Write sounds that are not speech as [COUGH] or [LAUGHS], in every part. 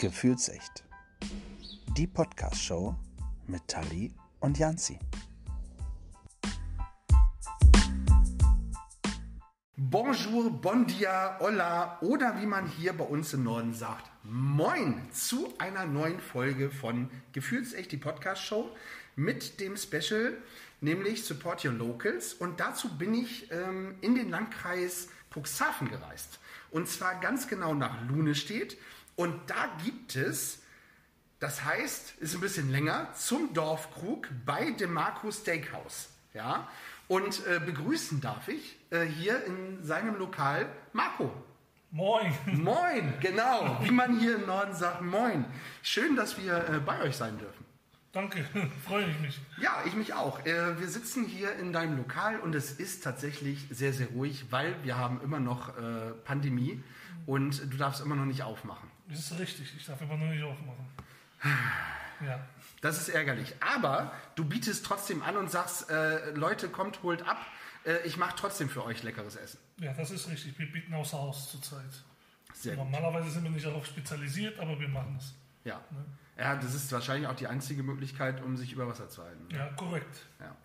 Gefühlsecht. Die Podcast-Show mit Tali und Janzi. Bonjour, bon dia, hola oder wie man hier bei uns im Norden sagt, moin zu einer neuen Folge von Gefühlsecht, die Podcast-Show mit dem Special, nämlich Support Your Locals. Und dazu bin ich ähm, in den Landkreis Cuxhaven gereist. Und zwar ganz genau nach Lunestedt. Und da gibt es, das heißt, ist ein bisschen länger, zum Dorfkrug bei DeMarco Steakhouse. Ja? Und äh, begrüßen darf ich äh, hier in seinem Lokal Marco. Moin. Moin, genau. Wie man hier im Norden sagt, moin. Schön, dass wir äh, bei euch sein dürfen. Danke, [LAUGHS] freue ich mich. Ja, ich mich auch. Äh, wir sitzen hier in deinem Lokal und es ist tatsächlich sehr, sehr ruhig, weil wir haben immer noch äh, Pandemie und du darfst immer noch nicht aufmachen. Das ist richtig, ich darf immer noch nicht aufmachen. Ja. Das ist ärgerlich. Aber du bietest trotzdem an und sagst, äh, Leute, kommt, holt ab. Äh, ich mache trotzdem für euch leckeres Essen. ja, das ist richtig. Wir bieten außer Haus zurzeit. Sehr gut. Normalerweise sind wir nicht darauf spezialisiert, aber wir machen es. Ja. ja, das ist wahrscheinlich auch die einzige Möglichkeit, um sich über Wasser zu halten. Ja, korrekt. Ja.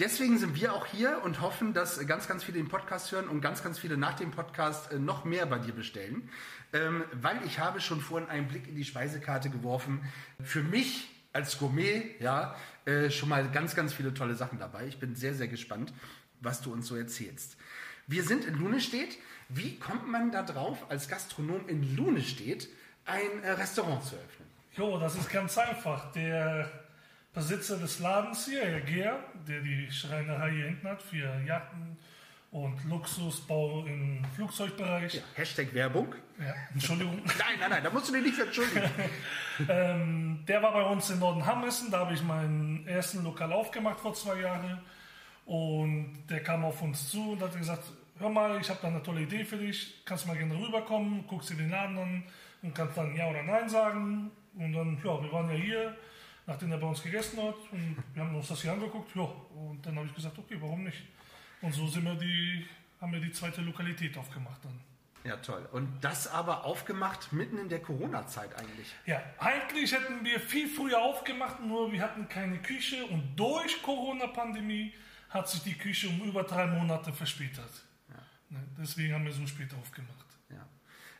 Deswegen sind wir auch hier und hoffen, dass ganz, ganz viele den Podcast hören und ganz, ganz viele nach dem Podcast äh, noch mehr bei dir bestellen. Ähm, weil ich habe schon vorhin einen Blick in die Speisekarte geworfen. Für mich als Gourmet, ja, äh, schon mal ganz, ganz viele tolle Sachen dabei. Ich bin sehr, sehr gespannt, was du uns so erzählst. Wir sind in Lunestedt. Wie kommt man da drauf, als Gastronom in Lunestedt ein äh, Restaurant zu öffnen? Jo, das ist ganz einfach. Der Besitzer des Ladens hier, Herr Gehr, der die Schreinerei hier hinten hat für Yachten und Luxusbau im Flugzeugbereich. Ja, Hashtag Werbung. Ja, Entschuldigung. [LAUGHS] Nein, nein, nein, da musst du dich nicht entschuldigen. [LAUGHS] Ähm, der war bei uns in Nordenhammessen, da habe ich meinen ersten Lokal aufgemacht vor zwei Jahren. Und der kam auf uns zu und hat gesagt, hör mal, ich habe da eine tolle Idee für dich, kannst mal gerne rüberkommen, guckst dir den Laden an und kannst dann Ja oder Nein sagen. Und dann, ja, wir waren ja hier, nachdem er bei uns gegessen hat und wir haben uns das hier angeguckt, ja, und dann habe ich gesagt, okay, warum nicht? Und so sind wir die, haben wir die zweite Lokalität aufgemacht dann. Ja, toll. Und das aber aufgemacht mitten in der Corona-Zeit eigentlich. Ja, eigentlich hätten wir viel früher aufgemacht, nur wir hatten keine Küche und durch Corona-Pandemie hat sich die Küche um über drei Monate verspätet. Ne, Deswegen haben wir so spät aufgemacht.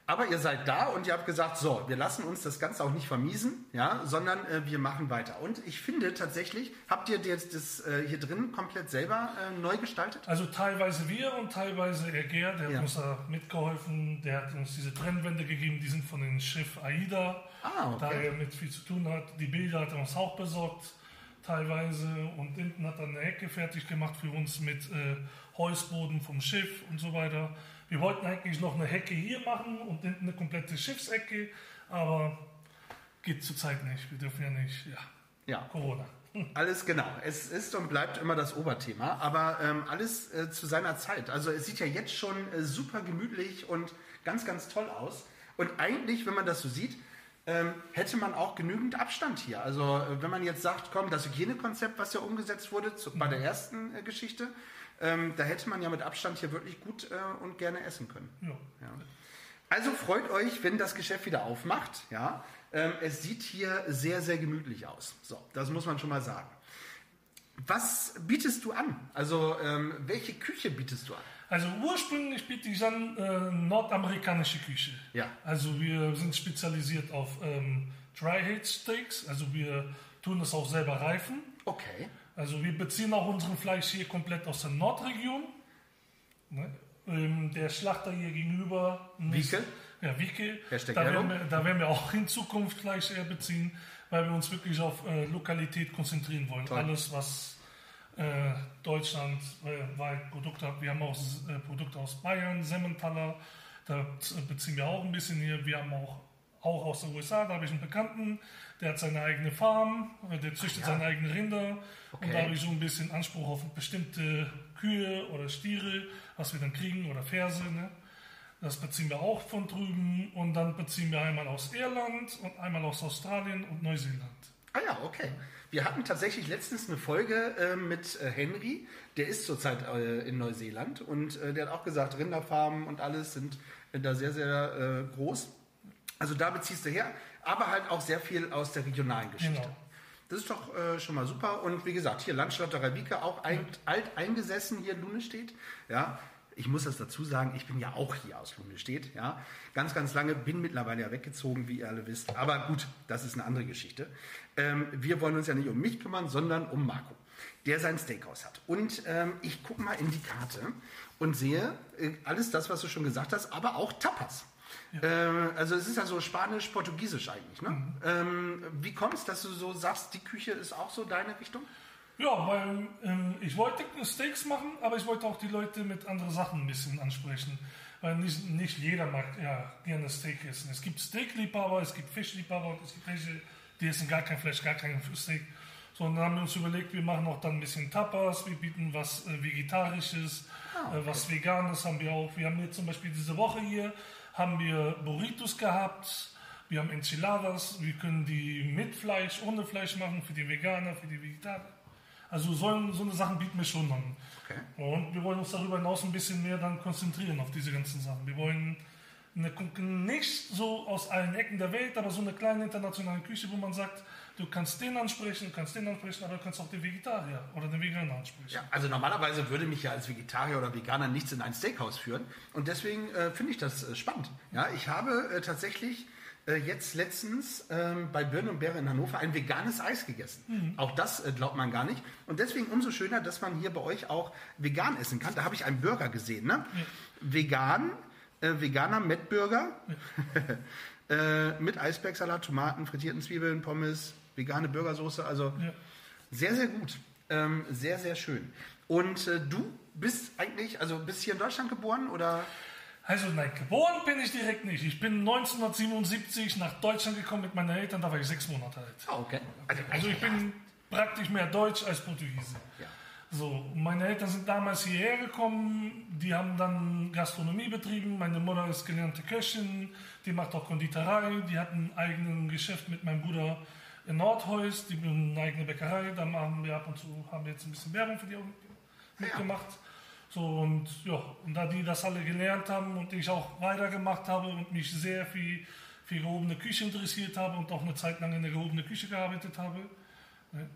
Aber ihr seid da und ihr habt gesagt, so, wir lassen uns das Ganze auch nicht vermiesen, ja, sondern äh, wir machen weiter. Und ich finde tatsächlich, habt ihr jetzt das äh, hier drin komplett selber äh, neu gestaltet? Also teilweise wir und teilweise er Ger, der Ja. hat uns da mitgeholfen, der hat uns diese Trennwände gegeben, die sind von dem Schiff AIDA, Ah, okay. da er mit viel zu tun hat. Die Bilder hat er uns auch besorgt, teilweise. Und hinten hat er eine Hecke fertig gemacht für uns mit äh, Holzboden vom Schiff und so weiter. Wir wollten eigentlich noch eine Hecke hier machen und hinten eine komplette Schiffsecke, aber geht zurzeit nicht. Wir dürfen ja nicht, ja, Ja, Corona. [LAUGHS] alles genau. Es ist und bleibt immer das Oberthema, aber ähm, alles äh, zu seiner Zeit. Also es sieht ja jetzt schon äh, super gemütlich und ganz, ganz toll aus. Und eigentlich, wenn man das so sieht, ähm, hätte man auch genügend Abstand hier. Also äh, wenn man jetzt sagt, komm, das Hygienekonzept, was ja umgesetzt wurde zu, bei der ersten äh, Geschichte, ähm, da hätte man ja mit Abstand hier wirklich gut äh, und gerne essen können. Ja. Ja. Also freut euch, wenn das Geschäft wieder aufmacht. Ja, ähm, es sieht hier sehr, sehr gemütlich aus. So, das muss man schon mal sagen. Was bietest du an? Also ähm, welche Küche bietest du an? Also ursprünglich biete ich an äh, nordamerikanische Küche. Ja. Also wir sind spezialisiert auf ähm, Dry Aged Steaks. Also wir tun das auch selber reifen. Okay. Also wir beziehen auch unseren Fleisch hier komplett aus der Nordregion. Ne? Ähm, der Schlachter hier gegenüber. Wieke? Ja, Wieke. Da werden, wir, da werden wir auch in Zukunft Fleisch eher beziehen, weil wir uns wirklich auf äh, Lokalität konzentrieren wollen. Toll. Alles, was äh, Deutschland äh, Produkte hat. Wir haben auch äh, Produkte aus Bayern, Semmentaler, da beziehen wir auch ein bisschen hier. Wir haben auch, auch aus den USA, da habe ich einen Bekannten, der hat seine eigene Farm, äh, der züchtet Ach ja. seine eigenen Rinder. Okay. Und da habe ich so ein bisschen Anspruch auf bestimmte Kühe oder Stiere, was wir dann kriegen, oder Ferse. Ne? Das beziehen wir auch von drüben. Und dann beziehen wir einmal aus Irland und einmal aus Australien und Neuseeland. Ah ja, okay. Wir hatten tatsächlich letztens eine Folge äh, mit äh, Henry, der ist zurzeit äh, in Neuseeland und äh, der hat auch gesagt, Rinderfarmen und alles sind äh, da sehr, sehr äh, groß. Also da beziehst du her. aber halt auch sehr viel aus der regionalen Geschichte. Genau. Das ist doch äh, schon mal super. Und wie gesagt, hier Landschlotterei Wieke, auch ein, alt eingesessen hier in Lunestedt. Ja, ich muss das dazu sagen, ich bin ja auch hier aus Lunestedt. Ja, ganz, ganz lange, bin mittlerweile ja weggezogen, wie ihr alle wisst. Aber gut, das ist eine andere Geschichte. Ähm, wir wollen uns ja nicht um mich kümmern, sondern um Marco, der sein Steakhouse hat. Und ähm, ich gucke mal in die Karte und sehe äh, alles das, was du schon gesagt hast, aber auch Tapas. Ähm, also es ist ja so Spanisch, Portugiesisch eigentlich. Ne? Ähm, wie kommt es, dass du so sagst, die Küche ist auch so deine Richtung? Ja, weil ähm, ich wollte Steaks machen, aber ich wollte auch die Leute mit anderen Sachen ein bisschen ansprechen. Weil nicht, nicht jeder mag ja, gerne Steak essen. Es gibt Steakliebhaber, es gibt Fischliebhaber, es gibt welche, die essen gar kein Fleisch, gar kein Steak. So, und dann haben wir uns überlegt, wir machen auch dann ein bisschen Tapas, wir bieten was äh, Vegetarisches, äh, was Veganes haben wir auch. Wir haben jetzt zum Beispiel diese Woche hier, haben wir Burritos gehabt, wir haben Enchiladas, wir können die mit Fleisch, ohne Fleisch machen, für die Veganer, für die Vegetarier. Also so, so eine Sachen bieten wir schon an. Okay. Und wir wollen uns darüber hinaus ein bisschen mehr dann konzentrieren auf diese ganzen Sachen. Wir wollen eine, nicht so aus allen Ecken der Welt, aber so eine kleine internationale Küche, wo man sagt, du kannst den ansprechen, du kannst den ansprechen, aber du kannst auch den Vegetarier oder den Veganer ansprechen. Ja, also normalerweise würde mich ja als Vegetarier oder Veganer nichts in ein Steakhouse führen. Und deswegen äh, finde ich das äh, spannend. Ja, ich habe äh, tatsächlich äh, jetzt letztens ähm, bei Birne und Bäre in Hannover ein veganes Eis gegessen. Auch das äh, glaubt man gar nicht. Und deswegen umso schöner, dass man hier bei euch auch vegan essen kann. Da habe ich einen Burger gesehen. Ne? Vegan, äh, veganer Mettburger [LAUGHS] äh, mit Eisbergsalat, Tomaten, frittierten Zwiebeln, Pommes, vegane Burgersoße. Also sehr, sehr gut. Ähm, sehr, sehr schön. Und äh, du bist eigentlich, also bist hier in Deutschland geboren oder? Also nein, geboren bin ich direkt nicht. Ich bin 1977 nach Deutschland gekommen mit meinen Eltern, da war ich sechs Monate alt. Ah, okay. Also, Also ich bin praktisch mehr Deutsch als Portugiese. Ja. So, meine Eltern sind damals hierher gekommen, die haben dann Gastronomie betrieben. Meine Mutter ist gelernte Köchin, die macht auch Konditorei, die hat ein eigenes Geschäft mit meinem Bruder in Nordheus, die haben eine eigene Bäckerei, da machen wir ab und zu, haben wir jetzt ein bisschen Werbung für die auch mitgemacht. So, und ja, und da die das alle gelernt haben und ich auch weitergemacht habe und mich sehr viel für gehobene Küche interessiert habe und auch eine Zeit lang in der gehobenen Küche gearbeitet habe, ne,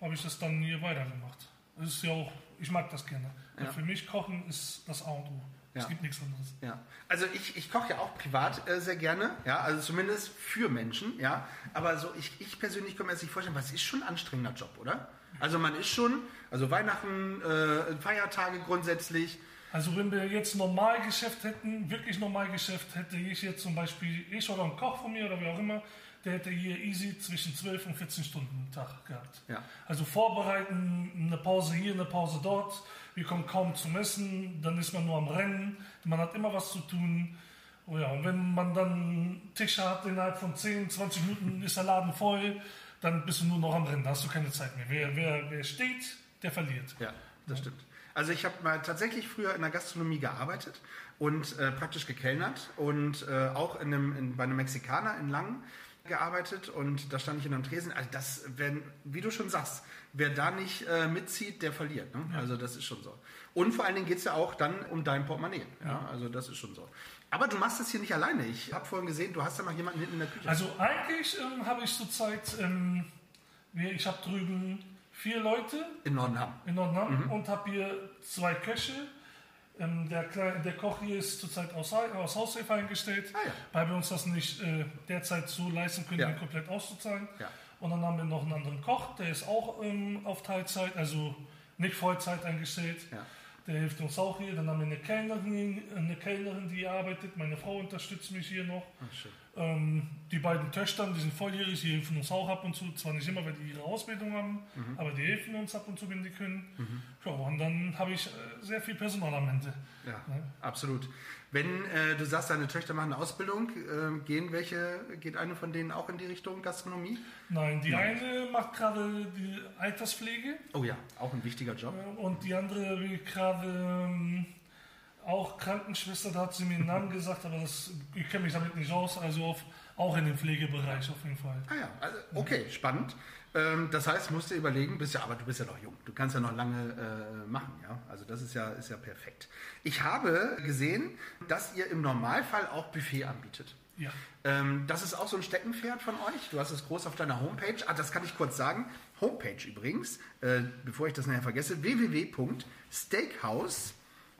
habe ich das dann hier weitergemacht. Das ist ja auch, ich mag das gerne. Ja. Für mich Kochen ist das A und O. Es Ja. gibt nichts anderes. Ja, also ich, ich koche ja auch privat äh, sehr gerne, ja, also zumindest für Menschen, ja, aber so ich, ich persönlich kann mir das nicht vorstellen, es ist schon ein anstrengender Job, oder? Also man ist schon, also Weihnachten, äh, Feiertage grundsätzlich, Also wenn wir jetzt Normalgeschäft hätten, wirklich Normalgeschäft, hätte ich jetzt zum Beispiel, ich oder ein Koch von mir oder wie auch immer, der hätte hier easy zwischen 12 und 14 Stunden am Tag gehabt. Ja. Also vorbereiten, eine Pause hier, eine Pause dort, wir kommen kaum zum Essen, dann ist man nur am Rennen, man hat immer was zu tun. Oh ja, und wenn man dann Tische hat, innerhalb von 10, 20 Minuten ist der Laden voll, dann bist du nur noch am Rennen, da hast du keine Zeit mehr. Wer, wer, wer steht, der verliert. Ja, das stimmt. Also ich habe mal tatsächlich früher in der Gastronomie gearbeitet und äh, praktisch gekellnert und äh, auch in einem, in, bei einem Mexikaner in Langen gearbeitet und da stand ich in einem Tresen. Also das, wenn, wie du schon sagst, wer da nicht äh, mitzieht, der verliert. Ne? Also das ist schon so. Und vor allen Dingen geht es ja auch dann um dein Portemonnaie. Ja? Also das ist schon so. Aber du machst das hier nicht alleine. Ich habe vorhin gesehen, du hast da noch jemanden hinten in der Küche. Also eigentlich ähm, habe ich zurzeit, ähm, ich habe drüben vier Leute in Nordenham. in Nordham und habe hier zwei Köche. Ähm, der, der Koch hier ist zurzeit aus, aus Haushilfe eingestellt, Ah, ja. weil wir uns das nicht äh, derzeit so leisten können, Ja. ihn komplett auszuzahlen. Ja. Und dann haben wir noch einen anderen Koch, der ist auch ähm, auf Teilzeit, also nicht Vollzeit eingestellt. Ja. Der hilft uns auch hier. Dann haben wir eine Kellnerin, eine Kellnerin, die arbeitet. Meine Frau unterstützt mich hier noch. Ach, schön. Ähm, die beiden Töchter, die sind volljährig, die helfen uns auch ab und zu. Zwar nicht immer, weil die ihre Ausbildung haben, aber die helfen uns ab und zu, wenn die können. Ja, und dann habe ich äh, sehr viel Personal am Ende. Ja, Ne? absolut. Wenn äh, du sagst, deine Töchter machen eine Ausbildung, äh, gehen welche, geht eine von denen auch in die Richtung Gastronomie? Nein, die eine macht gerade die Alterspflege Oh ja, auch ein wichtiger Job. äh, und die andere will gerade ähm, auch Krankenschwester, da hat sie mir einen Namen gesagt, aber das, ich kenne mich damit nicht aus, also auf, auch in dem Pflegebereich auf jeden Fall. Ah ja, also, okay, spannend. Ähm, das heißt, musst du überlegen, bist ja, aber du bist ja noch jung. Du kannst ja noch lange äh, machen, ja. Also das ist ja, ist ja perfekt. Ich habe gesehen, dass ihr im Normalfall auch Buffet anbietet. Ja. Ähm, das ist auch so ein Steckenpferd von euch. Du hast es groß auf deiner Homepage. Ah, das kann ich kurz sagen. Homepage übrigens, äh, bevor ich das nachher vergesse, www.steakhouse,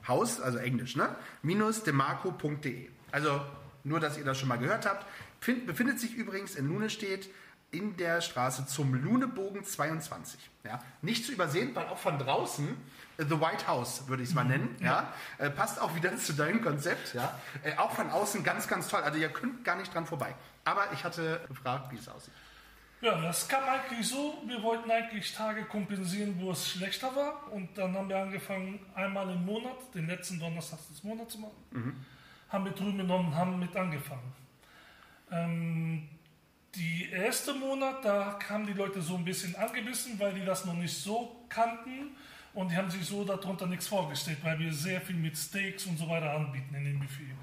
Haus, also Englisch, ne? minus demarco.de. Also nur, dass ihr das schon mal gehört habt. Find, befindet sich übrigens in Lunestedt in der Straße zum Lunebogen 22. Ja? Nicht zu übersehen, weil auch von draußen äh, The White House, würde ich es mal nennen. Ja? Äh, passt auch wieder [LAUGHS] zu deinem Konzept. Ja? Äh, auch von außen ganz, ganz toll. Also ihr könnt gar nicht dran vorbei. Aber ich hatte gefragt, wie es aussieht. Ja, das kam eigentlich so. Wir wollten eigentlich Tage kompensieren, wo es schlechter war. Und dann haben wir angefangen, einmal im Monat, den letzten Donnerstag des Monats zu machen. Haben wir drüben genommen haben mit angefangen. Ähm, die erste Monat, da kamen die Leute so ein bisschen angebissen, weil die das noch nicht so kannten. Und die haben sich so darunter nichts vorgestellt, weil wir sehr viel mit Steaks und so weiter anbieten in dem Buffet.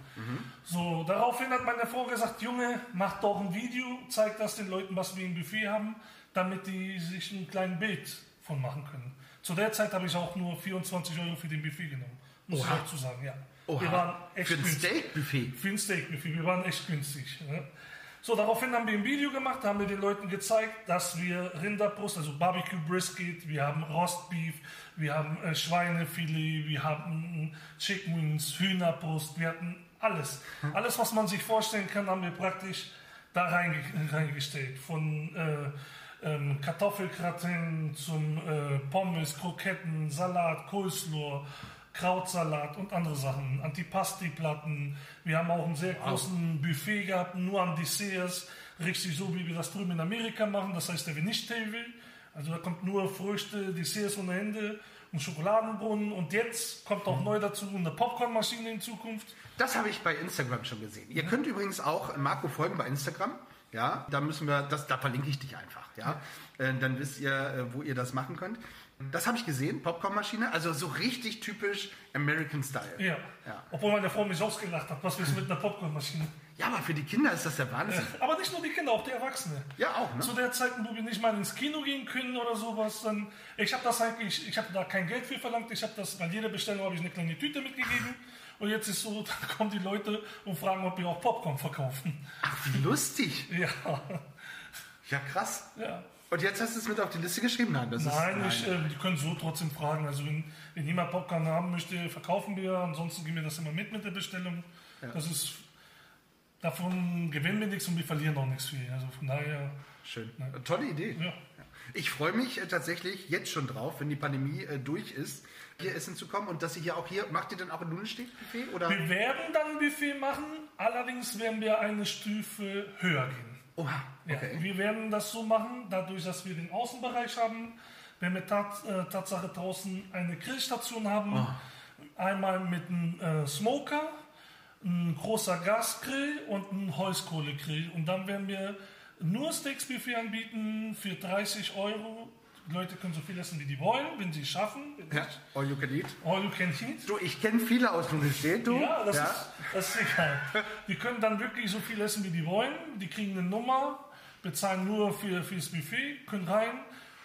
So, daraufhin hat meine Frau gesagt, Junge, mach doch ein Video, zeig das den Leuten, was wir im Buffet haben, damit die sich ein kleines Bild von machen können. Zu der Zeit habe ich auch nur 24 Euro für den Buffet genommen. Muss Oha. ich auch zu sagen, ja. Oha, Wir waren echt für ein. Steakbuffet. Für ein Steakbuffet. Wir waren echt günstig. Ne? So, daraufhin haben wir ein Video gemacht, haben wir den Leuten gezeigt, dass wir Rinderbrust, also Barbecue Brisket, wir haben Rostbeef, wir haben äh, Schweinefilet, wir haben äh, Chicken Wings, Hühnerbrust, wir hatten alles. Alles, was man sich vorstellen kann, haben wir praktisch da reinge reingestellt. Von äh, ähm, Kartoffelgratin zum äh, Pommes, Kroketten, Salat, Coleslaw, Krautsalat und andere Sachen, Antipasti-Platten. Wir haben auch einen sehr großen Buffet gehabt, nur an Desserts, richtig so, wie wir das drüben in Amerika machen. Das heißt, der Nicht-Table. Also da kommt nur Früchte, Desserts ohne Ende und Schokoladenbrunnen. Und jetzt kommt auch neu dazu eine Popcornmaschine in Zukunft. Das habe ich bei Instagram schon gesehen. Ihr könnt übrigens auch Marco folgen bei Instagram. Ja, da müssen wir, das, da verlinke ich dich einfach. Ja, Äh, dann wisst ihr, äh, wo ihr das machen könnt. Das habe ich gesehen, Popcornmaschine, also so richtig typisch American Style. Ja. Ja. Obwohl meine Frau mich ausgelacht hat, was willst du mit einer Popcornmaschine? Ja, aber für die Kinder ist das der Wahnsinn. Aber nicht nur die Kinder, auch die Erwachsenen. Ja, auch, ne? Zu der Zeit, wo wir nicht mal ins Kino gehen können oder sowas, dann, ich habe das eigentlich, ich habe da kein Geld für verlangt, ich habe das, bei jeder Bestellung habe ich eine kleine Tüte mitgegeben und jetzt ist so, [LAUGHS] dann kommen die Leute und fragen, ob wir auch Popcorn verkaufen. Ach, wie lustig. Ja, Ja, krass. ja. Und jetzt hast du es mit auf die Liste geschrieben? Nein, das Nein, ist. ich, äh, die können so trotzdem fragen. Also wenn, wenn jemand Popcorn haben möchte, verkaufen wir. Ansonsten geben wir das immer mit mit der Bestellung. Das ist, davon gewinnen wir nichts und wir verlieren auch nichts viel. Also von daher, Schön. Tolle Idee. ja. Ich freue mich äh, tatsächlich jetzt schon drauf, wenn die Pandemie äh, durch ist, hier essen zu kommen und dass ihr hier auch hier, macht ihr denn auch ein Lunensteg-Buffet? Oder? Wir werden dann ein Buffet machen, allerdings werden wir eine Stufe höher gehen. Oha, Ja, okay. Wir werden das so machen, dadurch, dass wir den Außenbereich haben, werden wir tat, äh, Tatsache draußen eine Grillstation haben. Oh. Einmal mit einem äh, Smoker, ein großer Gasgrill und ein Holzkohlegrill. Und dann werden wir nur Steaks-Buffet anbieten für 30 Euro. Die Leute können so viel essen, wie die wollen, wenn sie es schaffen. Ja, all you can eat. All you can eat. Du, ich kenne viele aus Lunensteg, du. Ja, das, Ist, das ist egal. Die können dann wirklich so viel essen, wie die wollen. Die kriegen eine Nummer, bezahlen nur für, fürs Buffet, können rein.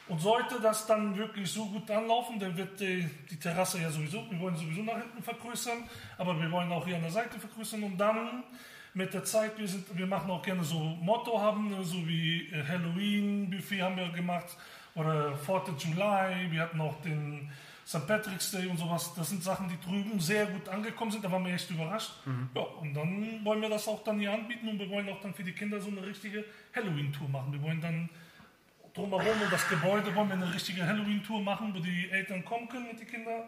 Und sollte das dann wirklich so gut anlaufen, dann wird die, die Terrasse ja sowieso, wir wollen sowieso nach hinten vergrößern, aber wir wollen auch hier an der Seite vergrößern und dann mit der Zeit, wir, sind, wir machen auch gerne so Motto haben, so wie äh, Halloween-Buffet haben wir gemacht oder 4th of July, wir hatten auch den St. Patrick's Day und sowas. Das sind Sachen, die drüben sehr gut angekommen sind, da waren wir echt überrascht. Ja, und dann wollen wir das auch dann hier anbieten und wir wollen auch dann für die Kinder so eine richtige Halloween-Tour machen. Wir wollen dann drumherum um das Gebäude wollen wir eine richtige Halloween-Tour machen, wo die Eltern kommen können mit den Kindern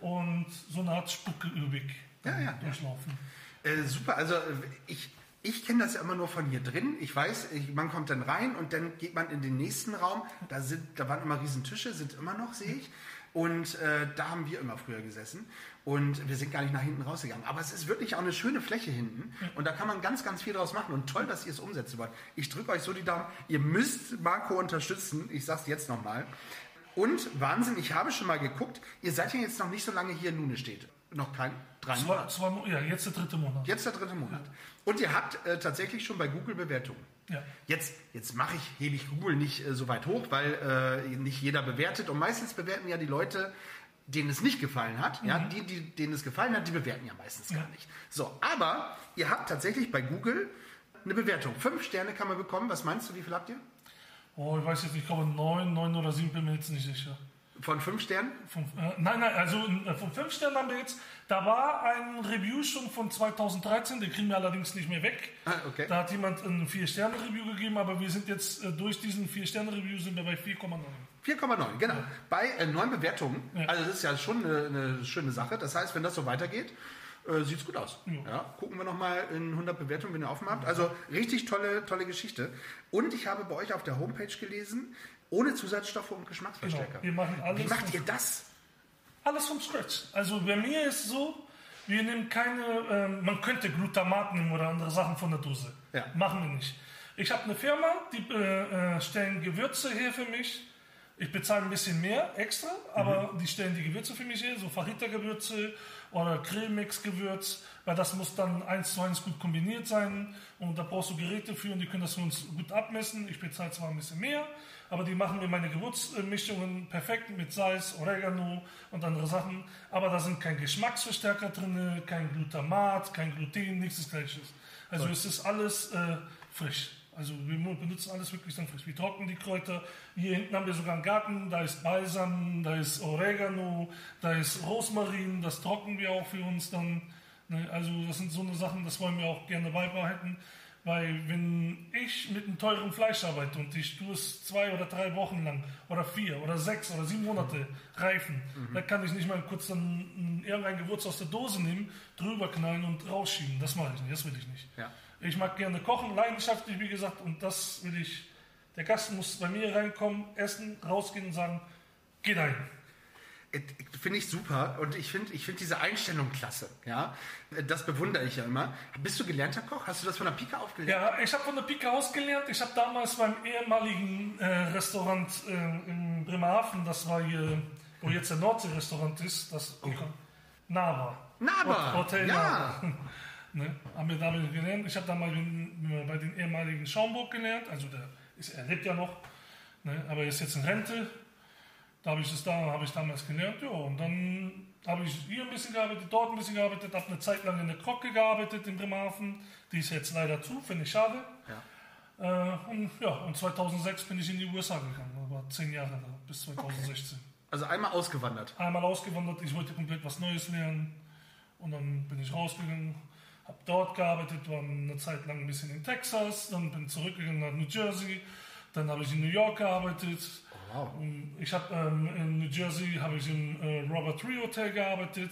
und so eine Art Spucke-Übig Ja, ja, ja. durchlaufen. Äh, super, also äh, ich, ich kenne das ja immer nur von hier drin. Ich weiß, ich, man kommt dann rein und dann geht man in den nächsten Raum. Da, sind, da waren immer riesen Tische, sind immer noch, sehe ich. Und äh, da haben wir immer früher gesessen. Und wir sind gar nicht nach hinten rausgegangen. Aber es ist wirklich auch eine schöne Fläche hinten. Und da kann man ganz, ganz viel draus machen. Und toll, dass ihr es umsetzen wollt. Ich drücke euch so die Daumen. Ihr müsst Marco unterstützen. Ich sage es jetzt nochmal. Und Wahnsinn, ich habe schon mal geguckt. Ihr seid ja jetzt noch nicht so lange hier in Lune steht. Noch kein drei Zwei, Monate. zwei, ja, jetzt der dritte Monat. Jetzt der dritte Monat. Und ihr habt äh, tatsächlich schon bei Google Bewertungen. Ja. Jetzt, jetzt mache ich, hebe ich Google nicht äh, so weit hoch, weil äh, nicht jeder bewertet. Und meistens bewerten ja die Leute, denen es nicht gefallen hat. Ja, die, die, denen es gefallen hat, die bewerten ja meistens gar nicht. So, aber ihr habt tatsächlich bei Google eine Bewertung. Fünf Sterne kann man bekommen. Was meinst du, wie viel habt ihr? Oh, ich weiß jetzt nicht, ich glaube neun, neun oder sieben, bin mir jetzt nicht sicher. Von fünf Sternen? Von, äh, nein, nein, also äh, von fünf Sternen haben wir jetzt, da war ein Review schon von 2013, den kriegen wir allerdings nicht mehr weg. Ah, okay. Da hat jemand ein Vier-Sterne-Review gegeben, aber wir sind jetzt äh, durch diesen Vier-Sterne-Review sind wir bei 4,9. 4,9, genau. Bei äh, neun Bewertungen. Ja. Also das ist ja schon eine, eine schöne Sache. Das heißt, wenn das so weitergeht, äh, sieht's gut aus. Ja. gucken wir nochmal in 100 Bewertungen, wenn ihr offen habt. Also richtig tolle, tolle Geschichte. Und ich habe bei euch auf der Homepage gelesen, ohne Zusatzstoffe und Geschmacksverstärker. Genau. Wir machen alles Wie macht ihr das? Alles vom Scratch. Also bei mir ist so, wir nehmen keine, ähm, man könnte Glutamat nehmen oder andere Sachen von der Dose. Ja. Machen wir nicht. Ich habe eine Firma, die äh, äh, stellen Gewürze her für mich. Ich bezahle ein bisschen mehr extra, aber die stellen die Gewürze für mich her, so Fajita-Gewürze oder Grillmix-Gewürz, weil das muss dann eins zu eins gut kombiniert sein und da brauchst du Geräte für und die können das für uns gut abmessen. Ich bezahle zwar ein bisschen mehr, aber die machen mir meine Gewürzmischungen perfekt mit Salz, Oregano und andere Sachen, aber da sind kein Geschmacksverstärker drin, kein Glutamat, kein Gluten, nichts des Gleiches. Also es ist alles äh, frisch. Also wir benutzen alles wirklich dann frisch. Wir trocknen die Kräuter. Hier hinten haben wir sogar einen Garten. Da ist Balsam, da ist Oregano, da ist Rosmarin. Das trocknen wir auch für uns dann. Ne? Also das sind so eine Sachen, das wollen wir auch gerne beibehalten. Weil wenn ich mit einem teuren Fleisch arbeite und ich tue es zwei oder drei Wochen lang oder vier oder sechs oder sieben Monate reifen, dann kann ich nicht mal kurz dann irgendein Gewürz aus der Dose nehmen, drüber knallen und rausschieben. Das mache ich nicht, das will ich nicht. Ja. Ich mag gerne kochen, leidenschaftlich, wie gesagt, und das will ich. Der Gast muss bei mir reinkommen, essen, rausgehen und sagen, geh dahin. Äh, Finde ich super und ich finde ich find diese Einstellung klasse. Ja? Äh, Das bewundere ich ja immer. Bist du gelernter Koch? Hast du das von der Pika aufgelernt? Ja, ich habe von der Pike aus gelernt. Ich habe damals beim ehemaligen äh, Restaurant äh, in Bremerhaven, das war hier, wo jetzt der Nordsee-Restaurant ist, das Nava. Nava, Hotel ja. Nava. [LAUGHS] ne? Haben wir damit gelernt. Ich habe dann mal den- bei den ehemaligen Schaumburg gelernt. Also der ist, er lebt ja noch, ne? aber er ist jetzt in Rente. Da habe ich es da, habe ich damals gelernt. Ja, und dann habe ich hier ein bisschen gearbeitet, dort ein bisschen gearbeitet, habe eine Zeit lang in der Krocke gearbeitet in Bremerhaven. Die ist jetzt leider zu, finde ich schade. Äh, und ja, und 2006 bin ich in die USA gegangen. War zehn Jahre da, bis 2016. Also einmal ausgewandert. Einmal ausgewandert, ich wollte komplett was Neues lernen. Und dann bin ich rausgegangen, habe dort gearbeitet, war eine Zeit lang ein bisschen in Texas, dann bin zurückgegangen nach New Jersey, dann habe ich in New York gearbeitet. Wow. Und Ich habe ähm, in New Jersey habe ich im äh, Robert Tree Hotel gearbeitet.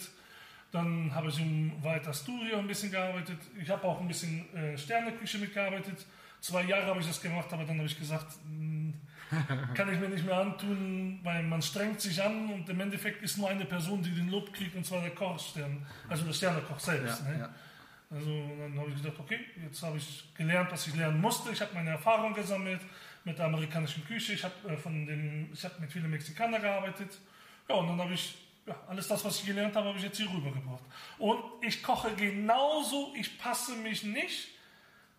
Dann habe ich im Walter Studio ein bisschen gearbeitet. Ich habe auch ein bisschen äh, Sterneküche mitgearbeitet. Zwei Jahre habe ich das gemacht, aber dann habe ich gesagt, mh, [LAUGHS] kann ich mir nicht mehr antun, weil man strengt sich an und im Endeffekt ist nur eine Person, die den Lob kriegt, und zwar der Kochstern, also der Sternekoch selbst. Ja, ne? ja. Also dann habe ich gedacht, okay, jetzt habe ich gelernt, was ich lernen musste. Ich habe meine Erfahrung gesammelt mit der amerikanischen Küche. Ich habe äh, von dem, ich habe mit vielen Mexikanern gearbeitet. Ja, und dann habe ich ja, alles das, was ich gelernt habe, habe ich jetzt hier rübergebracht. Und ich koche genauso. Ich passe mich nicht.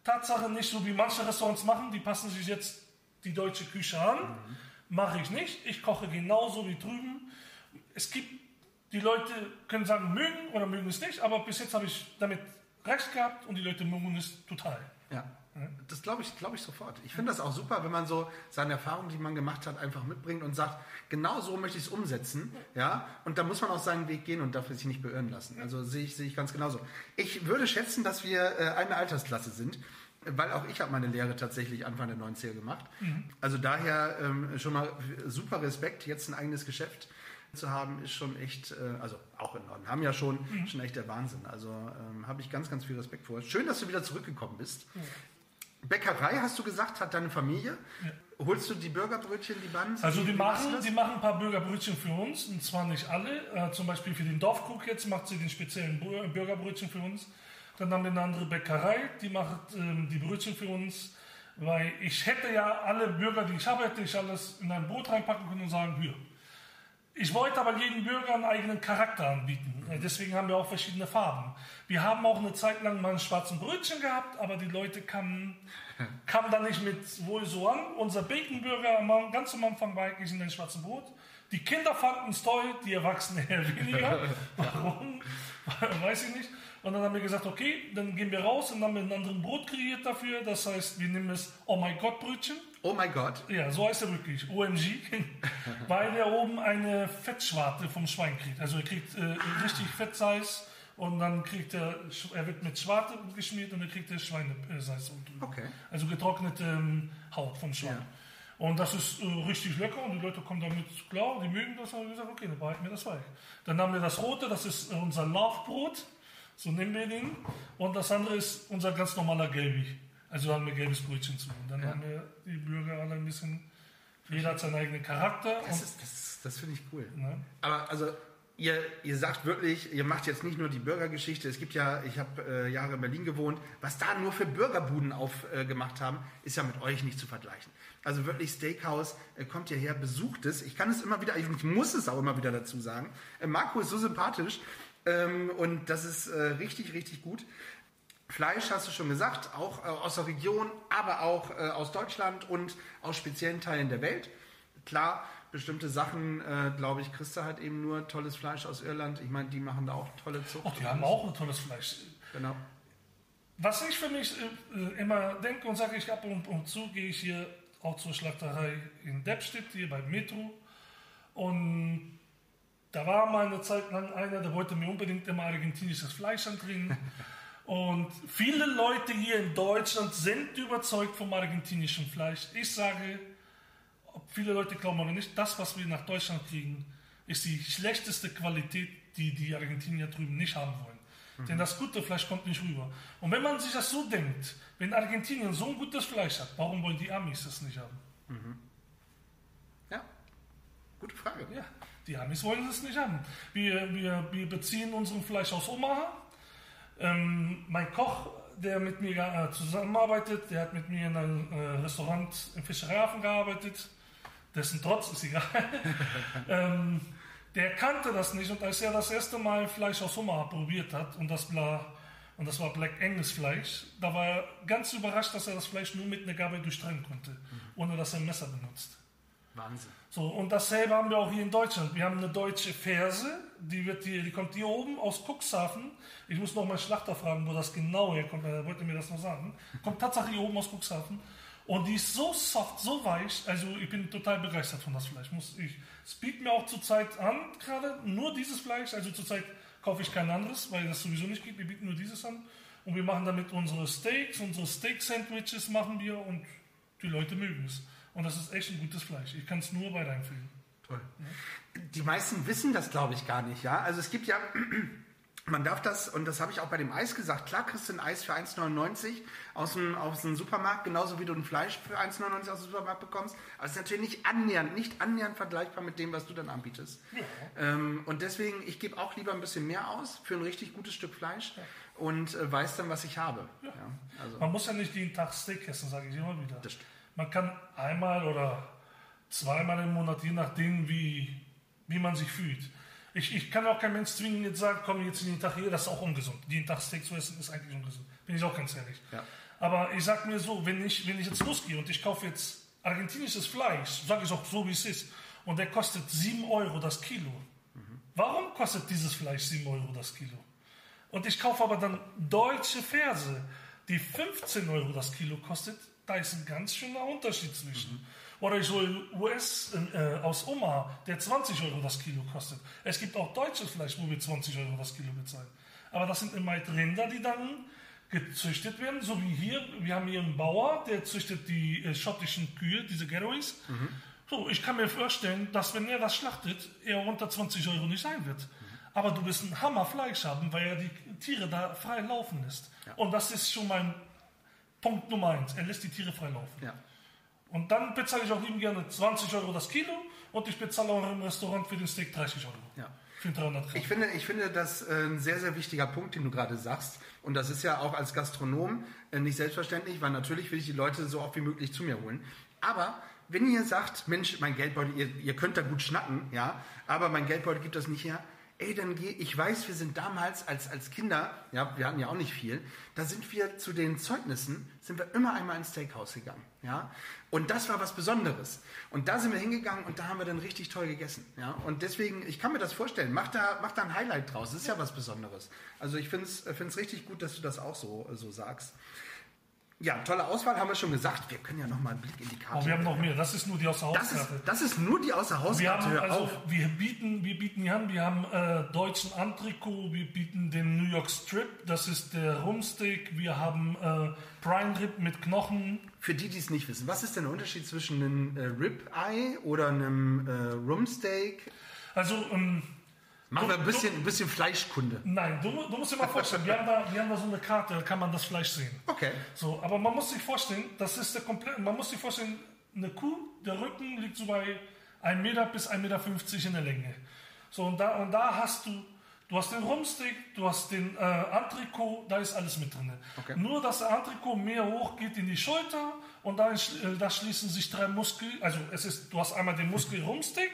Tatsache nicht so wie manche Restaurants machen. Die passen sich jetzt die deutsche Küche an. Mache ich nicht. Ich koche genauso wie drüben. Es gibt die Leute können sagen, mögen oder mögen es nicht, aber bis jetzt habe ich damit recht gehabt und die Leute mögen es total. Ja. Das glaube ich, glaube ich sofort. Ich finde das auch super, wenn man so seine Erfahrungen, die man gemacht hat, einfach mitbringt und sagt, genau so möchte ich es umsetzen. Ja. Und da muss man auch seinen Weg gehen und darf sich nicht beirren lassen. Also sehe ich, sehe ich ganz genauso. Ich würde schätzen, dass wir äh, eine Altersklasse sind. Weil auch ich habe meine Lehre tatsächlich Anfang der 90er gemacht. Also daher ähm, schon mal super Respekt, jetzt ein eigenes Geschäft zu haben, ist schon echt, äh, also auch in Norden haben ja schon, schon echt der Wahnsinn. Also ähm, habe ich ganz, ganz viel Respekt vor. Schön, dass du wieder zurückgekommen bist. Bäckerei, hast du gesagt, hat deine Familie. Holst du die Burgerbrötchen, die Buns? Also die machen, die machen ein paar Burgerbrötchen für uns, und zwar nicht alle. Äh, zum Beispiel für den Dorfkrug jetzt macht sie den speziellen Bu- Burgerbrötchen für uns. Dann haben wir eine andere Bäckerei, die macht ähm, die Brötchen für uns. Weil ich hätte ja alle Burger, die ich habe, hätte ich alles in ein Brot reinpacken können und sagen, hier. Ich wollte aber jedem Bürger einen eigenen Charakter anbieten. Deswegen haben wir auch verschiedene Farben. Wir haben auch eine Zeit lang mal einen schwarzen Brötchen gehabt, aber die Leute kamen, [LAUGHS] kamen dann nicht mit wohl so an. Unser Baconburger ganz am Anfang war eigentlich in einem schwarzen Brot. Die Kinder fanden es toll, die Erwachsenen [LAUGHS] eher weniger. Warum? [LAUGHS] Weiß ich nicht. Und dann haben wir gesagt, okay, dann gehen wir raus und haben einen anderen Brot kreiert dafür. Das heißt, wir nehmen es Oh my God Brötchen. Oh mein Gott. Ja, so heißt er wirklich, OMG, [LAUGHS] weil er oben eine Fettschwarte vom Schwein kriegt. Also er kriegt äh, richtig Fettsalz und dann kriegt er, er wird mit Schwarte geschmiert und er kriegt er Schweinesalz unten drüber. Okay. Also getrocknete ähm, Haut vom Schwein. Ja. Und das ist äh, richtig lecker und die Leute kommen damit klar, die mögen das. Und wir gesagt, okay, dann behalten wir das weich. Dann haben wir das rote, das ist äh, unser Laufbrot, so nennen wir den. Und das andere ist unser ganz normaler Gelbi. Also haben wir gelbes Brötchen zu. Und dann Ja. haben wir die Bürger alle ein bisschen, jeder hat seinen eigenen Charakter. Das, ist, das, das finde ich cool. ne? Aber also ihr, ihr sagt wirklich, ihr macht jetzt nicht nur die Bürgergeschichte. Es gibt ja, ich habe äh, Jahre in Berlin gewohnt, was da nur für Bürgerbuden aufgemacht äh, haben, ist ja mit euch nicht zu vergleichen. Also wirklich Steakhouse, äh, kommt hierher, besucht es. Ich kann es immer wieder, ich muss es auch immer wieder dazu sagen. Äh, Marco ist so sympathisch ähm, und das ist äh, richtig, richtig gut. Fleisch hast du schon gesagt, auch äh, aus der Region, aber auch äh, aus Deutschland und aus speziellen Teilen der Welt. Klar, bestimmte Sachen, äh, glaube ich, du halt eben nur tolles Fleisch aus Irland. Ich meine, die machen da auch tolle Zucht. Ach, die haben auch ein tolles Fleisch. Genau. Was ich für mich äh, äh, immer denke und sage, ich ab und, und zu gehe ich hier auch zur Schlachterei in Deppstedt, hier beim Metro. Und da war mal eine Zeit lang einer, der wollte mir unbedingt immer argentinisches Fleisch anbringen. [LAUGHS] Und viele Leute hier in Deutschland sind überzeugt vom argentinischen Fleisch. Ich sage, ob viele Leute glauben oder nicht, das, was wir nach Deutschland kriegen, ist die schlechteste Qualität, die die Argentinier drüben nicht haben wollen. Denn das gute Fleisch kommt nicht rüber. Und wenn man sich das so denkt, wenn Argentinien so ein gutes Fleisch hat, warum wollen die Amis das nicht haben? Ja, gute Frage. Ja, die Amis wollen es nicht haben. Wir, wir, wir beziehen unseren Fleisch aus Omaha. Ähm, mein Koch, der mit mir äh, zusammenarbeitet, der hat mit mir in einem äh, Restaurant im Fischereihafen gearbeitet. Dessen Trotz ist egal. [LAUGHS] ähm, der kannte das nicht und als er das erste Mal Fleisch aus Omaha probiert hat und das war, und das war Black Angus Fleisch, da war er ganz überrascht, dass er das Fleisch nur mit einer Gabel durchtrennen konnte, ohne dass er ein Messer benutzt. Wahnsinn. So, und dasselbe haben wir auch hier in Deutschland. Wir haben eine deutsche Ferse, die, wird hier, die kommt hier oben aus Cuxhaven. Ich muss noch mal Schlachter fragen, wo das genau herkommt, er wollte mir das noch sagen. Kommt tatsächlich hier oben aus Cuxhaven. Und die ist so soft, so weich, also ich bin total begeistert von das Fleisch. Muss ich, es bietet mir auch zurzeit an, gerade nur dieses Fleisch. Also zurzeit kaufe ich kein anderes, weil das sowieso nicht gibt. Wir bieten nur dieses an. Und wir machen damit unsere Steaks, unsere Steak-Sandwiches machen wir und die Leute mögen es. Und das ist echt ein gutes Fleisch. Ich kann es nur weiterempfehlen. Toll. Die meisten wissen das, glaube ich, gar nicht. Ja? Also es gibt ja, [CLEARS THROAT] man darf das, und das habe ich auch bei dem Eis gesagt, klar kriegst du ein Eis für 1,99 aus dem, aus dem Supermarkt, genauso wie du ein Fleisch für 1,99 aus dem Supermarkt bekommst. Aber es ist natürlich nicht annähernd, nicht annähernd vergleichbar mit dem, was du dann anbietest. Ähm, und deswegen, ich gebe auch lieber ein bisschen mehr aus für ein richtig gutes Stück Fleisch und äh, weiß dann, was ich habe. Ja. also, Man muss ja nicht jeden Tag Steak essen, sage ich immer wieder. Das stimmt. Man kann einmal oder zweimal im Monat, je nachdem, wie, wie man sich fühlt. Ich, ich kann auch kein Mensch zwingen, jetzt sagen, komm jetzt jeden Tag hier, das ist auch ungesund. Jeden Tag Steak zu essen ist eigentlich ungesund. Bin ich auch ganz ehrlich. Ja. Aber ich sag mir so, wenn ich, wenn ich jetzt losgehe und ich kaufe jetzt argentinisches Fleisch, sage ich auch so, wie es ist, und der kostet 7 Euro das Kilo. Warum kostet dieses Fleisch 7 Euro das Kilo? Und ich kaufe aber dann deutsche Ferse, die 15 Euro das Kilo kostet. Da ist ein ganz schöner Unterschied zwischen. Oder ich hole US äh, aus Omaha, der 20 Euro das Kilo kostet. Es gibt auch deutsches Fleisch, wo wir 20 Euro das Kilo bezahlen. Aber das sind immer Rinder, die dann gezüchtet werden, so wie hier. Wir haben hier einen Bauer, der züchtet die äh, schottischen Kühe, diese Garrows. So, ich kann mir vorstellen, dass wenn er das schlachtet, er unter 20 Euro nicht sein wird. Aber du wirst ein Hammerfleisch haben, weil er die Tiere da frei laufen lässt. Und das ist schon mein Punkt Nummer eins. Er lässt die Tiere frei laufen. ja. Und dann bezahle ich auch lieben gerne 20 Euro das Kilo und ich bezahle auch im Restaurant für den Steak 30 Euro. Ja. Für 300 Gramm. Ich finde, ich finde das äh, ein sehr, sehr wichtiger Punkt, den du gerade sagst. Und das ist ja auch als Gastronom äh, nicht selbstverständlich, weil natürlich will ich die Leute so oft wie möglich zu mir holen. Aber wenn ihr sagt, Mensch, mein Geldbeutel, ihr, ihr könnt da gut schnacken, ja, aber mein Geldbeutel gibt das nicht her, ey, dann geh, ich weiß, wir sind damals als, als Kinder, ja, wir hatten ja auch nicht viel, da sind wir zu den Zeugnissen, sind wir immer einmal ins Steakhouse gegangen, ja. Und das war was Besonderes. Und da sind wir hingegangen und da haben wir dann richtig toll gegessen, ja. Und deswegen, ich kann mir das vorstellen, mach da, mach da ein Highlight draus, das ist ja was Besonderes. Also ich finde es richtig gut, dass du das auch so, so sagst. Ja, tolle Auswahl, haben wir schon gesagt. Wir können ja noch mal einen Blick in die Karte. Aber wir haben noch mehr. Das ist nur die das ist, das ist nur die Außerhauskarte. Wir haben also, wir bieten, wir bieten hier an, wir haben äh, deutschen Antrikot, wir bieten den New York Strip, das ist der Rumsteak, wir haben äh, Prime Rib mit Knochen. Für die, die es nicht wissen, was ist denn der Unterschied zwischen einem äh, Rib-Eye oder einem äh, Rumsteak? Also, ähm, Machen wir ein bisschen, ein bisschen Fleischkunde. nein, du, du musst dir mal vorstellen, wir haben, da, wir haben da so eine Karte, da kann man das Fleisch sehen. Okay. So, aber man muss sich vorstellen, das ist der komplette, man muss sich vorstellen, eine Kuh, der Rücken liegt so bei 1 Meter bis 1,50 Meter in der Länge. So, und da, und da hast du, du hast den Rumsteak, du hast den äh, Antrikot, da ist alles mit drin. Okay. Nur, dass der Antrikot mehr hoch geht in die Schulter und da, äh, da schließen sich drei Muskeln, also es ist, du hast einmal den Muskel Rumsteak,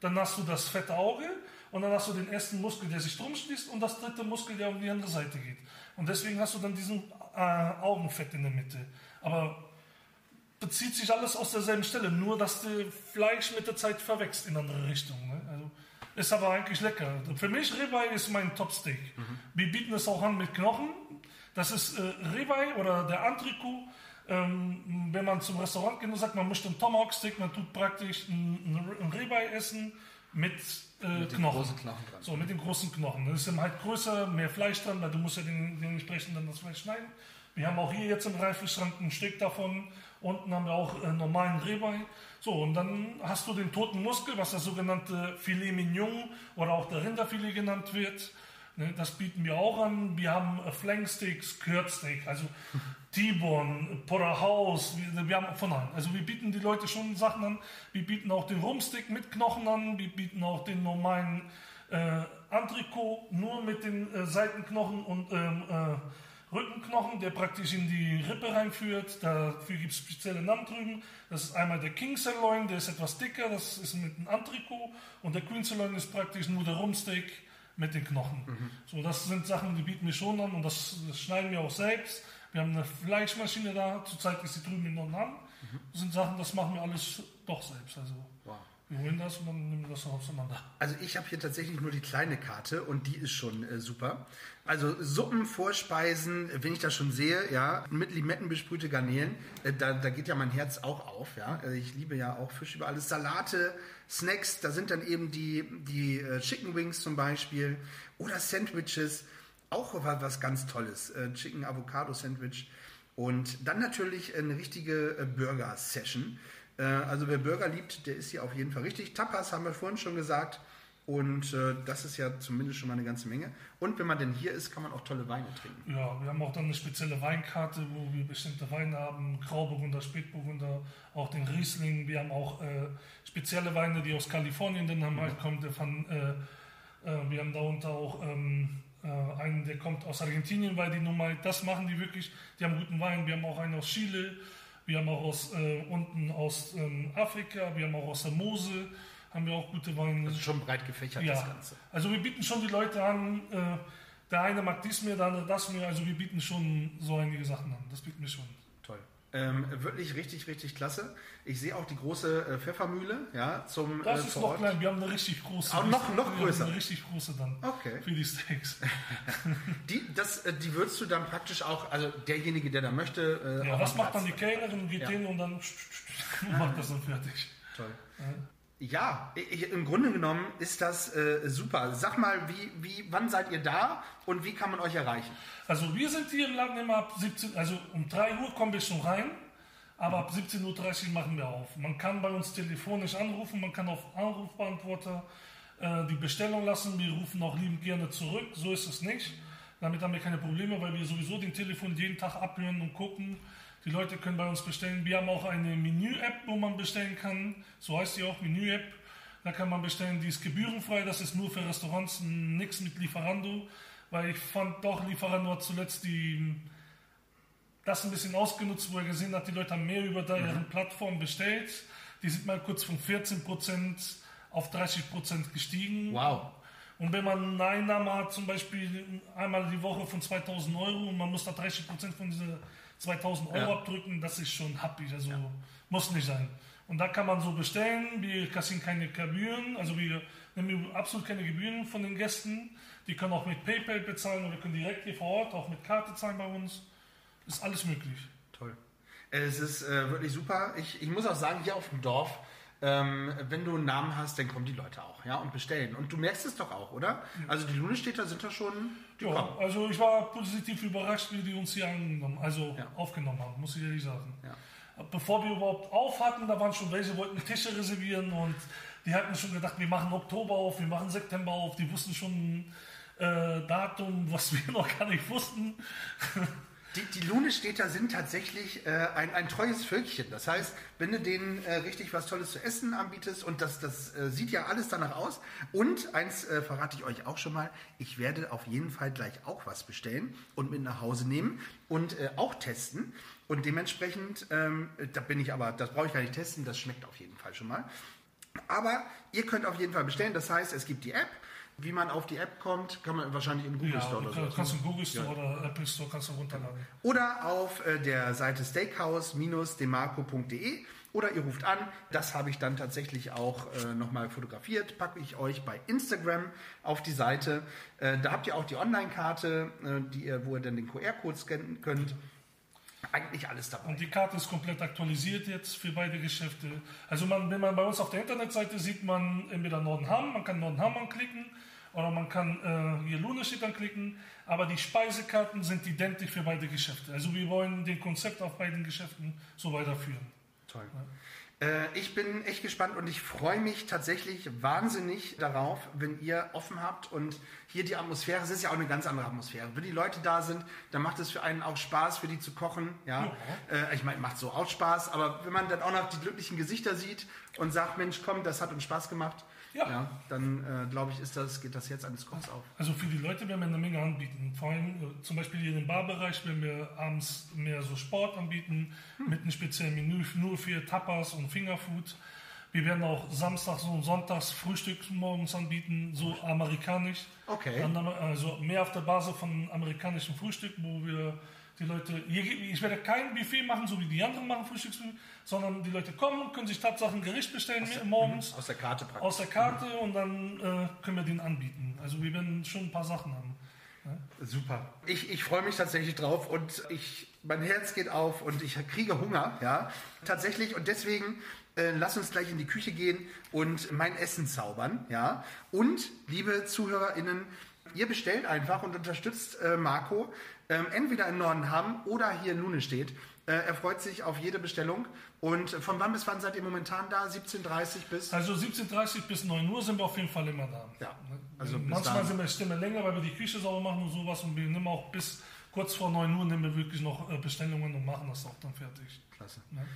dann hast du das fette Auge und dann hast du den ersten Muskel, der sich drum schließt und das dritte Muskel, der um die andere Seite geht. Und deswegen hast du dann diesen äh, Augenfett in der Mitte. Aber bezieht sich alles aus derselben Stelle, nur dass das Fleisch mit der Zeit verwächst in andere Richtungen. Ne? Also, ist aber eigentlich lecker. Für mich Ribeye ist mein Top-Steak. Wir bieten es auch an mit Knochen. Das ist äh, Ribeye oder der Antrikot. Ähm, wenn man zum Restaurant geht und sagt, man möchte einen Tomahawk-Steak, man tut praktisch ein, ein Ribeye essen mit, äh, Mit Knochen. großen Knochen dran. So, mit den großen Knochen. Das ist dann halt größer, mehr Fleisch dran, weil du musst ja den, dementsprechend dann das Fleisch schneiden. Wir haben auch hier jetzt im Reifeschrank ein Stück davon. Unten haben wir auch äh, normalen Ribeye. So, und dann hast du den toten Muskel, was das sogenannte Filet Mignon oder auch der Rinderfilet genannt wird. Ne, das bieten wir auch an. Wir haben äh, Flanksteaks, Kürzsteak, also [LAUGHS] T-Bone, Porterhouse, wir, wir haben von an. Also wir bieten die Leute schon Sachen an. Wir bieten auch den Rumsteak mit Knochen an. Wir bieten auch den normalen äh, Antrikot nur mit den äh, Seitenknochen und ähm, äh, Rückenknochen, der praktisch in die Rippe reinführt. Dafür gibt es spezielle Namen drüben. Das ist einmal der King Sirloin, der ist etwas dicker, das ist mit einem Antrikot. Und der Queen Sirloin ist praktisch nur der Rumsteak mit den Knochen. So, das sind Sachen, die bieten wir schon an und das, das schneiden wir auch selbst. Wir haben eine Fleischmaschine da, zurzeit ist sie drüben in Nordham. Das sind Sachen, das machen wir alles doch selbst. Also Wow. wir holen das und dann nehmen wir das auseinander. Also ich habe hier tatsächlich nur die kleine Karte und die ist schon äh, super. Also Suppen, Vorspeisen, wenn ich das schon sehe, ja, mit Limetten besprühte Garnelen, äh, da, da geht ja mein Herz auch auf, ja. Äh, ich liebe ja auch Fisch über alles. Salate, Snacks, da sind dann eben die, die äh, Chicken Wings zum Beispiel oder Sandwiches, auch was, ganz Tolles. Äh, Chicken Avocado Sandwich. Und dann natürlich eine richtige Burger-Session. Also wer Burger liebt, der ist hier auf jeden Fall richtig. Tapas haben wir vorhin schon gesagt. Und äh, das ist ja zumindest schon mal eine ganze Menge. Und wenn man denn hier ist, kann man auch tolle Weine trinken. Ja, wir haben auch dann eine spezielle Weinkarte, wo wir bestimmte Weine haben, Grauburgunder, Spätburgunder, auch den Riesling. Wir haben auch äh, spezielle Weine, die aus Kalifornien dann haben, halt kommt der von, äh, äh, wir haben darunter auch ähm, äh, einen, der kommt aus Argentinien, weil die nun mal, das machen die wirklich, die haben guten Wein. Wir haben auch einen aus Chile, wir haben auch aus äh, unten aus ähm, Afrika, wir haben auch aus der Mosel, haben wir auch gute Weine. Das ist schon breit gefächert, das Ganze. Also wir bieten schon die Leute an, äh, der eine mag dies mehr, der andere das mehr, also wir bieten schon so einige Sachen an, das bieten wir schon. Toll. Ähm, wirklich richtig, richtig klasse. Ich sehe auch die große äh, Pfeffermühle, ja, zum Das äh, ist vor noch klein, wir haben eine richtig große. Auch noch- noch wir haben größer? Eine richtig große dann. Okay. Für die Steaks. [LAUGHS] Die, das, äh, die würdest du dann praktisch auch, also derjenige, der da möchte. Äh, Ja, das am macht dann die Kellnerin, geht Ja. hin und dann [LAUGHS] macht das dann fertig. Toll. Ja, i- im Grunde genommen ist das äh, super. Sag mal, wie, wie, wann seid ihr da und wie kann man euch erreichen? Also wir sind hier im Laden immer ab 17, also um 3 Uhr kommen wir schon rein, aber ab 17.30 Uhr machen wir auf. Man kann bei uns telefonisch anrufen, man kann auf Anrufbeantworter äh, die Bestellung lassen, wir rufen auch liebend gerne zurück, so ist es nicht. Damit haben wir keine Probleme, weil wir sowieso den Telefon jeden Tag abhören und gucken. Die Leute können bei uns bestellen. Wir haben auch eine Menü-App, wo man bestellen kann. So heißt die auch, Menü-App. Da kann man bestellen, die ist gebührenfrei. Das ist nur für Restaurants, nichts mit Lieferando. Weil ich fand doch, Lieferando hat zuletzt die, das ein bisschen ausgenutzt, wo er gesehen hat, die Leute haben mehr über deren Plattform bestellt. Die sind mal kurz von 14% auf 30% gestiegen. Wow. Und wenn man eine Einnahme hat, zum Beispiel einmal die Woche von 2000 Euro und man muss da 30 Prozent von diesen 2000 Euro Ja. abdrücken, das ist schon happig. Also muss nicht sein. Und da kann man so bestellen. Wir kassieren keine Gebühren, also wir nehmen absolut keine Gebühren von den Gästen. Die können auch mit PayPal bezahlen oder können direkt hier vor Ort auch mit Karte zahlen bei uns. Ist alles möglich. Toll. Es ist äh, wirklich super. Ich, ich muss auch sagen, hier auf dem Dorf, ähm, wenn du einen Namen hast, dann kommen die Leute auch, ja, und bestellen. Und du merkst es doch auch, oder? Also die Lunestädter sind da schon, die Ja, kommen. also ich war positiv überrascht, wie die uns hier angenommen, also Ja. aufgenommen haben, muss ich ehrlich sagen. Ja. Bevor wir überhaupt auf hatten, da waren schon welche, wollten Tische reservieren und die hatten schon gedacht, wir machen Oktober auf, wir machen September auf. Die wussten schon äh, Datum, was wir [LAUGHS] noch gar nicht wussten. Die, die Lunestädter sind tatsächlich äh, ein, ein treues Völkchen. Das heißt, wenn du denen äh, richtig was Tolles zu essen anbietest und das, das äh, sieht ja alles danach aus. Und eins äh, verrate ich euch auch schon mal, ich werde auf jeden Fall gleich auch was bestellen und mit nach Hause nehmen und äh, auch testen. Und dementsprechend, ähm, da bin ich aber, das brauche ich gar nicht testen, das schmeckt auf jeden Fall schon mal. Aber ihr könnt auf jeden Fall bestellen. Das heißt, es gibt die App. Wie man auf die App kommt, kann man wahrscheinlich in Google Ja, Store oder so. kannst, du Google Store oder Apple Store kannst du runterladen. Oder auf äh, der Seite steakhouse-demarco.de oder ihr ruft an. Das habe ich dann tatsächlich auch äh, nochmal fotografiert. Packe ich euch bei Instagram auf die Seite. Äh, da habt ihr auch die Online-Karte, äh, die ihr, wo ihr dann den QR-Code scannen könnt. Eigentlich alles dabei. Und die Karte ist komplett aktualisiert jetzt für beide Geschäfte. Also man, wenn man bei uns auf der Internetseite sieht man entweder Nordenham, man kann Nordenham anklicken oder man kann äh, hier Lunestedt anklicken, aber die Speisekarten sind identisch für beide Geschäfte. Also wir wollen den Konzept auf beiden Geschäften so weiterführen. Toll. Äh, ich bin echt gespannt und ich freue mich tatsächlich wahnsinnig darauf, wenn ihr offen habt und hier die Atmosphäre, es ist ja auch eine ganz andere Atmosphäre. Wenn die Leute da sind, dann macht es für einen auch Spaß, für die zu kochen. Ja, Äh, ich meine, macht so auch Spaß, aber wenn man dann auch noch die glücklichen Gesichter sieht und sagt, Mensch, komm, das hat uns Spaß gemacht, Ja. dann äh, glaube ich, ist das, geht das jetzt eines Kochs auf. Also für die Leute werden wir eine Menge anbieten. Vor allem äh, zum Beispiel hier im Barbereich werden wir abends mehr so Sport anbieten, mit einem speziellen Menü nur für Tapas und Fingerfood. Wir werden auch samstags und sonntags Frühstück morgens anbieten, so amerikanisch. Okay. Also mehr auf der Basis von amerikanischem Frühstück, wo wir die Leute, ich werde kein Buffet machen, so wie die anderen machen Frühstücksbuffet, sondern die Leute kommen, können sich Tatsachen ein Gericht bestellen morgens Aus der Karte praktisch. aus der Karte und dann äh, können wir den anbieten. Also wir werden schon ein paar Sachen haben. Super. Ich, ich freue mich tatsächlich drauf und ich, mein Herz geht auf und ich kriege Hunger, ja. Tatsächlich und deswegen äh, lass uns gleich in die Küche gehen und mein Essen zaubern, ja. Und, liebe ZuhörerInnen, ihr bestellt einfach und unterstützt äh, Marco, ähm, entweder in Nordenham oder hier in Lunestedt. Äh, er freut sich auf jede Bestellung. Und von wann bis wann seid ihr momentan da? 17.30 bis? Also 17.30 bis 9 Uhr sind wir auf jeden Fall immer da. Ja, also bis Manchmal sind wir Stimme länger, weil wir die Küche sauber machen und sowas und wir nehmen auch bis kurz vor 9 Uhr nehmen wir wirklich noch äh, Bestellungen und machen das auch dann fertig. Klasse. Ne?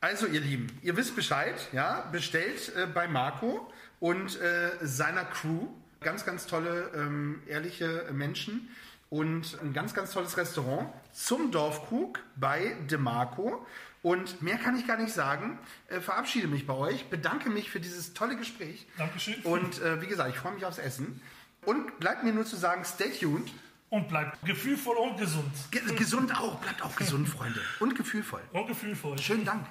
Also ihr Lieben, ihr wisst Bescheid, ja, bestellt äh, bei Marco und äh, seiner Crew. Ganz, ganz tolle, ähm, ehrliche Menschen und ein ganz, ganz tolles Restaurant zum Dorfkrug bei DeMarco. Und mehr kann ich gar nicht sagen. Äh, verabschiede mich bei euch, bedanke mich für dieses tolle Gespräch. Dankeschön. Und äh, wie gesagt, ich freue mich aufs Essen. Und bleibt mir nur zu sagen, stay tuned. Und bleibt gefühlvoll und gesund. Ge gesund auch, bleibt auch gesund, Freunde. Und gefühlvoll. Und gefühlvoll. Schönen Dank.